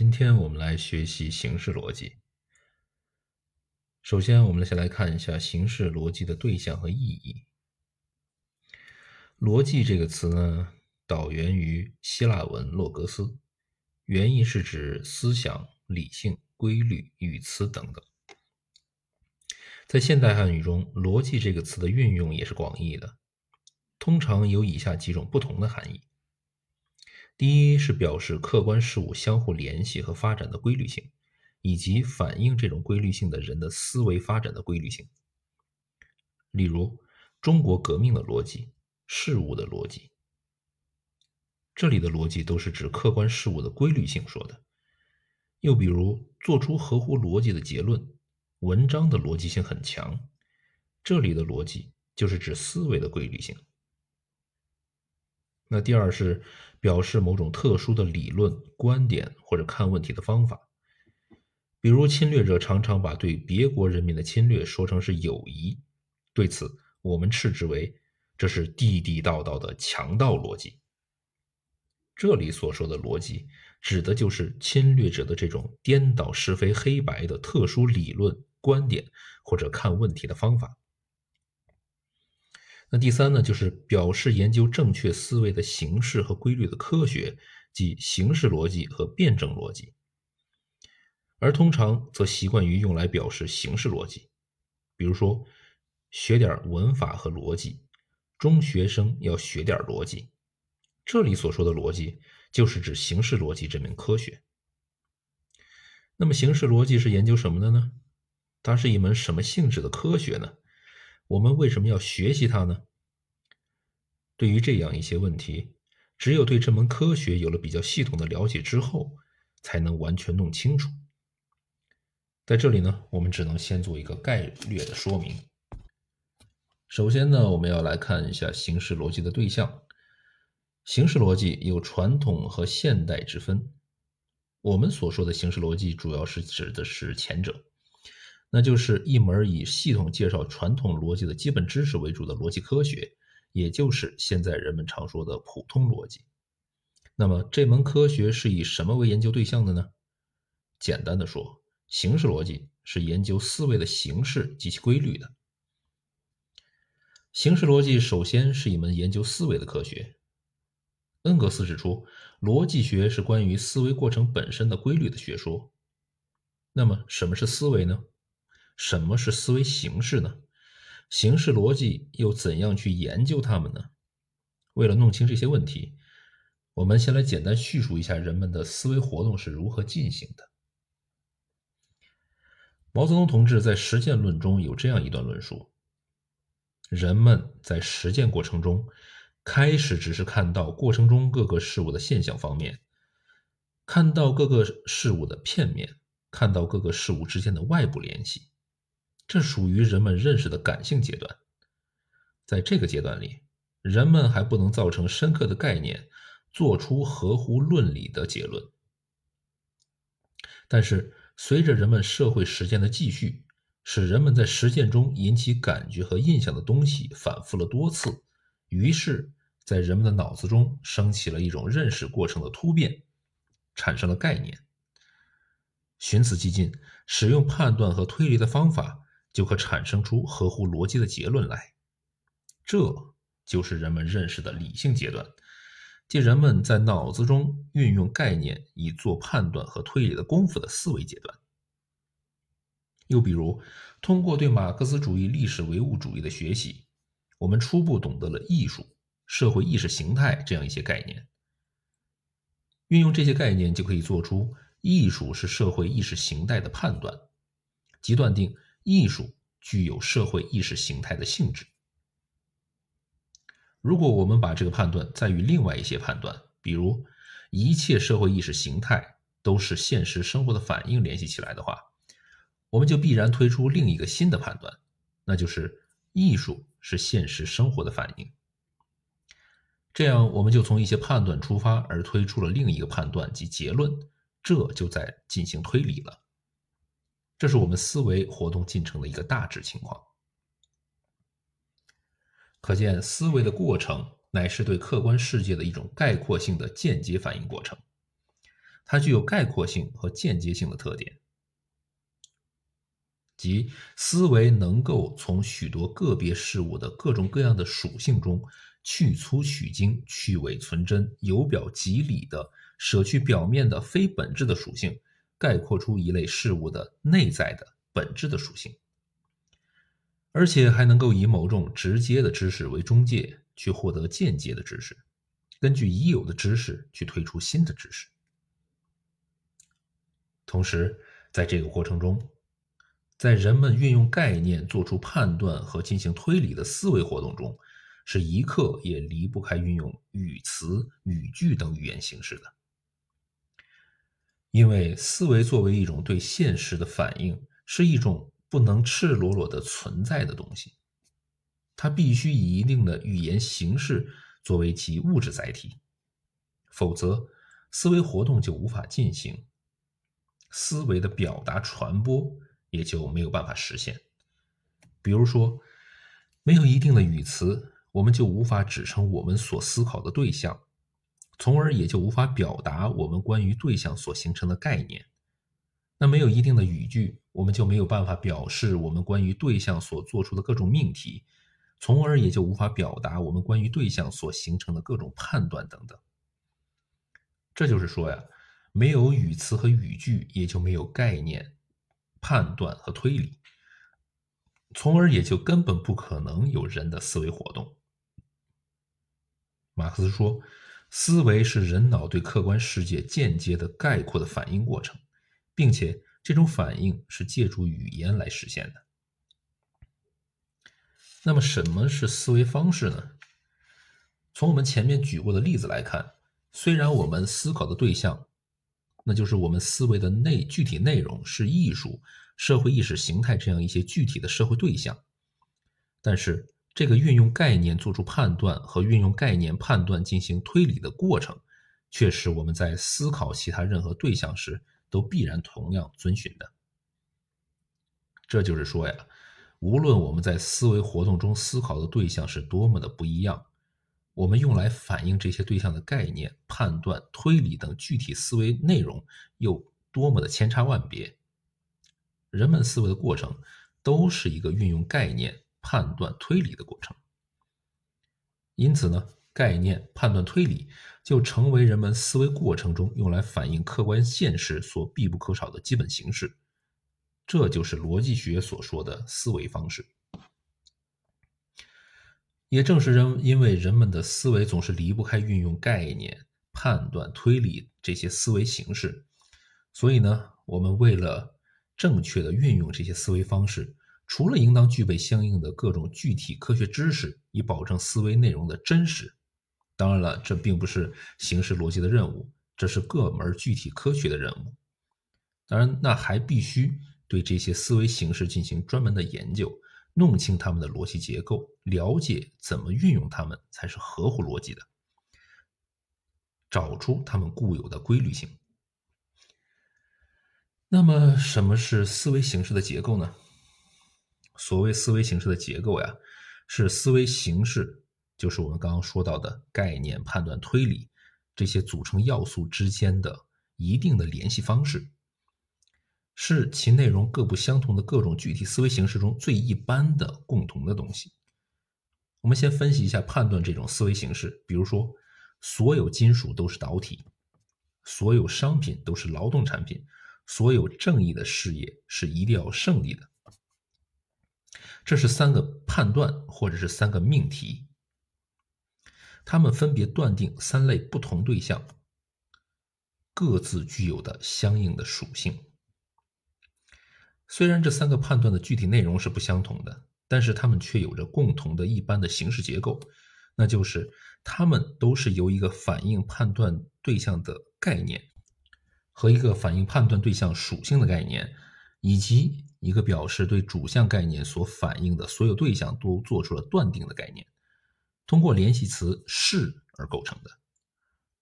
今天我们来学习形式逻辑。首先，我们先来看一下形式逻辑的对象和意义。逻辑这个词呢，导源于希腊文洛格斯，原意是指思想、理性、规律、语词等等。在现代汉语中，逻辑这个词的运用也是广义的，通常有以下几种不同的含义。第一是表示客观事物相互联系和发展的规律性，以及反映这种规律性的人的思维发展的规律性。例如，中国革命的逻辑。事物的逻辑，这里的逻辑都是指客观事物的规律性说的。又比如，做出合乎逻辑的结论，文章的逻辑性很强，这里的逻辑就是指思维的规律性。那第二是表示某种特殊的理论、观点或者看问题的方法。比如，侵略者常常把对别国人民的侵略说成是友谊，对此我们斥之为。这是地地道道的强盗逻辑。这里所说的逻辑，指的就是侵略者的这种颠倒是非黑白的特殊理论、观点或者看问题的方法。那第三呢，就是表示研究正确思维的形式和规律的科学，即形式逻辑和辩证逻辑。而通常则习惯于用来表示形式逻辑，比如说学点文法和逻辑。中学生要学点逻辑，这里所说的逻辑就是指形式逻辑这门科学。那么，形式逻辑是研究什么的呢？它是一门什么性质的科学呢？我们为什么要学习它呢？对于这样一些问题，只有对这门科学有了比较系统的了解之后，才能完全弄清楚。在这里呢，我们只能先做一个概略的说明。首先呢，我们要来看一下形式逻辑的对象。形式逻辑有传统和现代之分。我们所说的形式逻辑，主要是指的是前者，那就是一门以系统介绍传统逻辑的基本知识为主的逻辑科学，也就是现在人们常说的普通逻辑。那么这门科学是以什么为研究对象的呢？简单的说，形式逻辑是研究思维的形式及其规律的。形式逻辑首先是一门研究思维的科学。恩格斯指出，逻辑学是关于思维过程本身的规律的学说。那么，什么是思维呢？什么是思维形式呢？形式逻辑又怎样去研究它们呢？为了弄清这些问题，我们先来简单叙述一下人们的思维活动是如何进行的。毛泽东同志在《实践论》中有这样一段论述。人们在实践过程中，开始只是看到过程中各个事物的现象方面，看到各个事物的片面，看到各个事物之间的外部联系，这属于人们认识的感性阶段。在这个阶段里，人们还不能造成深刻的概念，做出合乎论理的结论。但是，随着人们社会实践的继续，使人们在实践中引起感觉和印象的东西反复了多次，于是，在人们的脑子中升起了一种认识过程的突变，产生了概念。循此既进，使用判断和推理的方法，就可产生出合乎逻辑的结论来。这就是人们认识的理性阶段，即人们在脑子中运用概念以做判断和推理的功夫的思维阶段。又比如，通过对马克思主义历史唯物主义的学习，我们初步懂得了艺术、社会意识形态这样一些概念。运用这些概念，就可以做出艺术是社会意识形态的判断，即断定艺术具有社会意识形态的性质。如果我们把这个判断再与另外一些判断，比如一切社会意识形态都是现实生活的反应联系起来的话，我们就必然推出另一个新的判断，那就是艺术是现实生活的反应。这样，我们就从一些判断出发，而推出了另一个判断及结论，这就在进行推理了。这是我们思维活动进程的一个大致情况。可见，思维的过程乃是对客观世界的一种概括性的间接反应过程。它具有概括性和间接性的特点，即思维能够从许多个别事物的各种各样的属性中去粗取精、去伪存真、由表及里的舍去表面的非本质的属性，概括出一类事物的内在的本质的属性，而且还能够以某种直接的知识为中介，去获得间接的知识，根据已有的知识去推出新的知识。同时，在这个过程中，在人们运用概念做出判断和进行推理的思维活动中，是一刻也离不开运用语词、语句等语言形式的。因为思维作为一种对现实的反应，是一种不能赤裸裸的存在的东西，它必须以一定的语言形式作为其物质载体，否则思维活动就无法进行。思维的表达传播也就没有办法实现。比如说，没有一定的语词，我们就无法指称我们所思考的对象，从而也就无法表达我们关于对象所形成的概念。那没有一定的语句，我们就没有办法表示我们关于对象所做出的各种命题，从而也就无法表达我们关于对象所形成的各种判断等等。这就是说呀。没有语词和语句，也就没有概念、判断和推理，从而也就根本不可能有人的思维活动。马克思说，思维是人脑对客观世界间接的概括的反应过程，并且这种反应是借助语言来实现的。那么，什么是思维方式呢？从我们前面举过的例子来看，虽然我们思考的对象，那就是我们思维的内具体内容是艺术、社会意识形态这样一些具体的社会对象，但是这个运用概念做出判断和运用概念判断进行推理的过程，却是我们在思考其他任何对象时都必然同样遵循的。这就是说呀，无论我们在思维活动中思考的对象是多么的不一样。我们用来反映这些对象的概念、判断、推理等具体思维内容又多么的千差万别，人们思维的过程都是一个运用概念、判断、推理的过程。因此呢，概念、判断、推理就成为人们思维过程中用来反映客观现实所必不可少的基本形式。这就是逻辑学所说的思维方式。也正是人因为人们的思维总是离不开运用概念、判断、推理这些思维形式，所以呢，我们为了正确的运用这些思维方式，除了应当具备相应的各种具体科学知识，以保证思维内容的真实，当然了，这并不是形式逻辑的任务，这是各门具体科学的任务。当然，那还必须对这些思维形式进行专门的研究。弄清他们的逻辑结构，了解怎么运用它们才是合乎逻辑的，找出它们固有的规律性。那么，什么是思维形式的结构呢？所谓思维形式的结构呀，是思维形式，就是我们刚刚说到的概念、判断、推理这些组成要素之间的一定的联系方式。是其内容各不相同的各种具体思维形式中最一般的共同的东西。我们先分析一下判断这种思维形式。比如说，所有金属都是导体，所有商品都是劳动产品，所有正义的事业是一定要胜利的。这是三个判断，或者是三个命题。它们分别断定三类不同对象各自具有的相应的属性。虽然这三个判断的具体内容是不相同的，但是它们却有着共同的一般的形式结构，那就是它们都是由一个反映判断对象的概念，和一个反映判断对象属性的概念，以及一个表示对主项概念所反映的所有对象都做出了断定的概念，通过联系词是而构成的。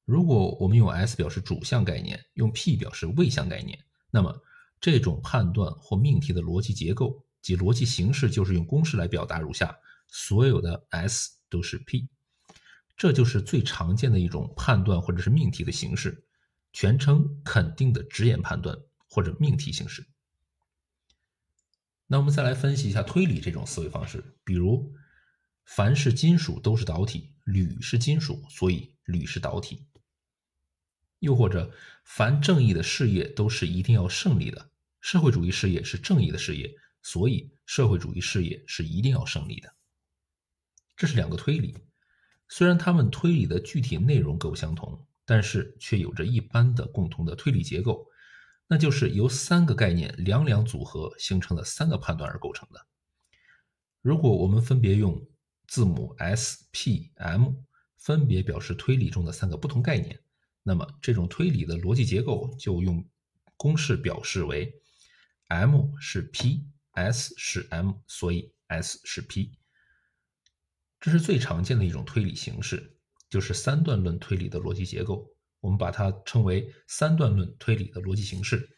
如果我们用 S 表示主项概念，用 P 表示谓项概念，那么。这种判断或命题的逻辑结构及逻辑形式，就是用公式来表达如下：所有的 S 都是 P，这就是最常见的一种判断或者是命题的形式。全称肯定的直言判断或者命题形式。那我们再来分析一下推理这种思维方式，比如，凡是金属都是导体，铝是金属，所以铝是导体。又或者，凡正义的事业都是一定要胜利的，社会主义事业是正义的事业，所以社会主义事业是一定要胜利的。这是两个推理，虽然他们推理的具体内容各不相同，但是却有着一般的共同的推理结构。那就是由三个概念两两组合形成的三个判断而构成的。如果我们分别用字母 S、P、M 分别表示推理中的三个不同概念，那么这种推理的逻辑结构就用公式表示为：M 是 P，S 是 M，所以 S 是 P。这是最常见的一种推理形式，就是三段论推理的逻辑结构。我们把它称为三段论推理的逻辑形式。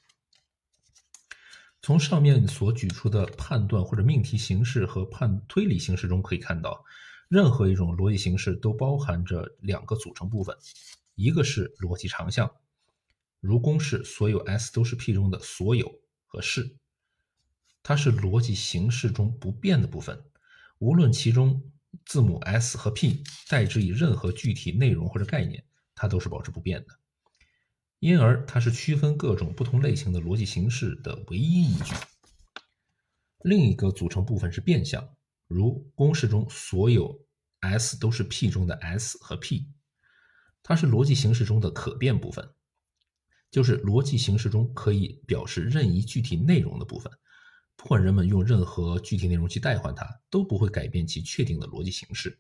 从上面所举出的判断或者命题形式和判推理形式中可以看到，任何一种逻辑形式都包含着两个组成部分，一个是逻辑长项，如公式所有 S 都是 P 中的所有和是，它是逻辑形式中不变的部分，无论其中字母 S 和 P 代之以任何具体内容或者概念。它都是保持不变的，因而它是区分各种不同类型的逻辑形式的唯一依据。另一个组成部分是变项，如公式中所有 S 都是 P 中的 S 和 P，它是逻辑形式中的可变部分，就是逻辑形式中可以表示任意具体内容的部分，不管人们用任何具体内容去代换它，都不会改变其确定的逻辑形式。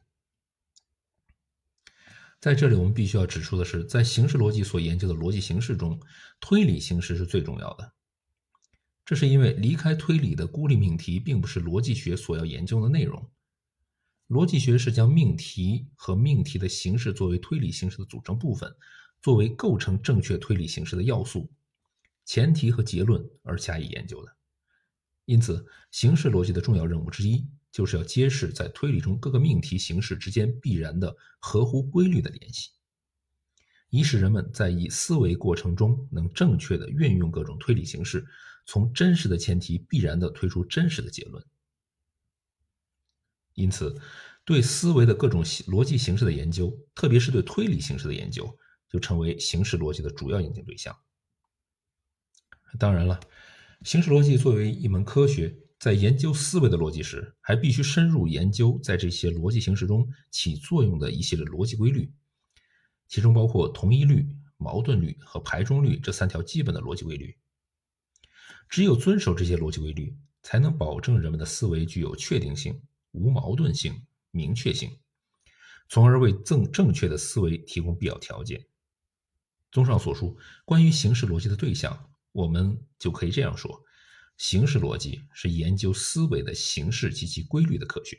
在这里，我们必须要指出的是，在形式逻辑所研究的逻辑形式中，推理形式是最重要的。这是因为离开推理的孤立命题，并不是逻辑学所要研究的内容。逻辑学是将命题和命题的形式作为推理形式的组成部分，作为构成正确推理形式的要素、前提和结论而加以研究的。因此，形式逻辑的重要任务之一。就是要揭示在推理中各个命题形式之间必然的合乎规律的联系，以使人们在以思维过程中能正确的运用各种推理形式，从真实的前提必然的推出真实的结论。因此，对思维的各种逻辑形式的研究，特别是对推理形式的研究，就成为形式逻辑的主要研究对象。当然了，形式逻辑作为一门科学。在研究思维的逻辑时，还必须深入研究在这些逻辑形式中起作用的一系列逻辑规律，其中包括同一律、矛盾律和排中律这三条基本的逻辑规律。只有遵守这些逻辑规律，才能保证人们的思维具有确定性、无矛盾性、明确性，从而为正正确的思维提供必要条件。综上所述，关于形式逻辑的对象，我们就可以这样说。形式逻辑是研究思维的形式及其规律的科学。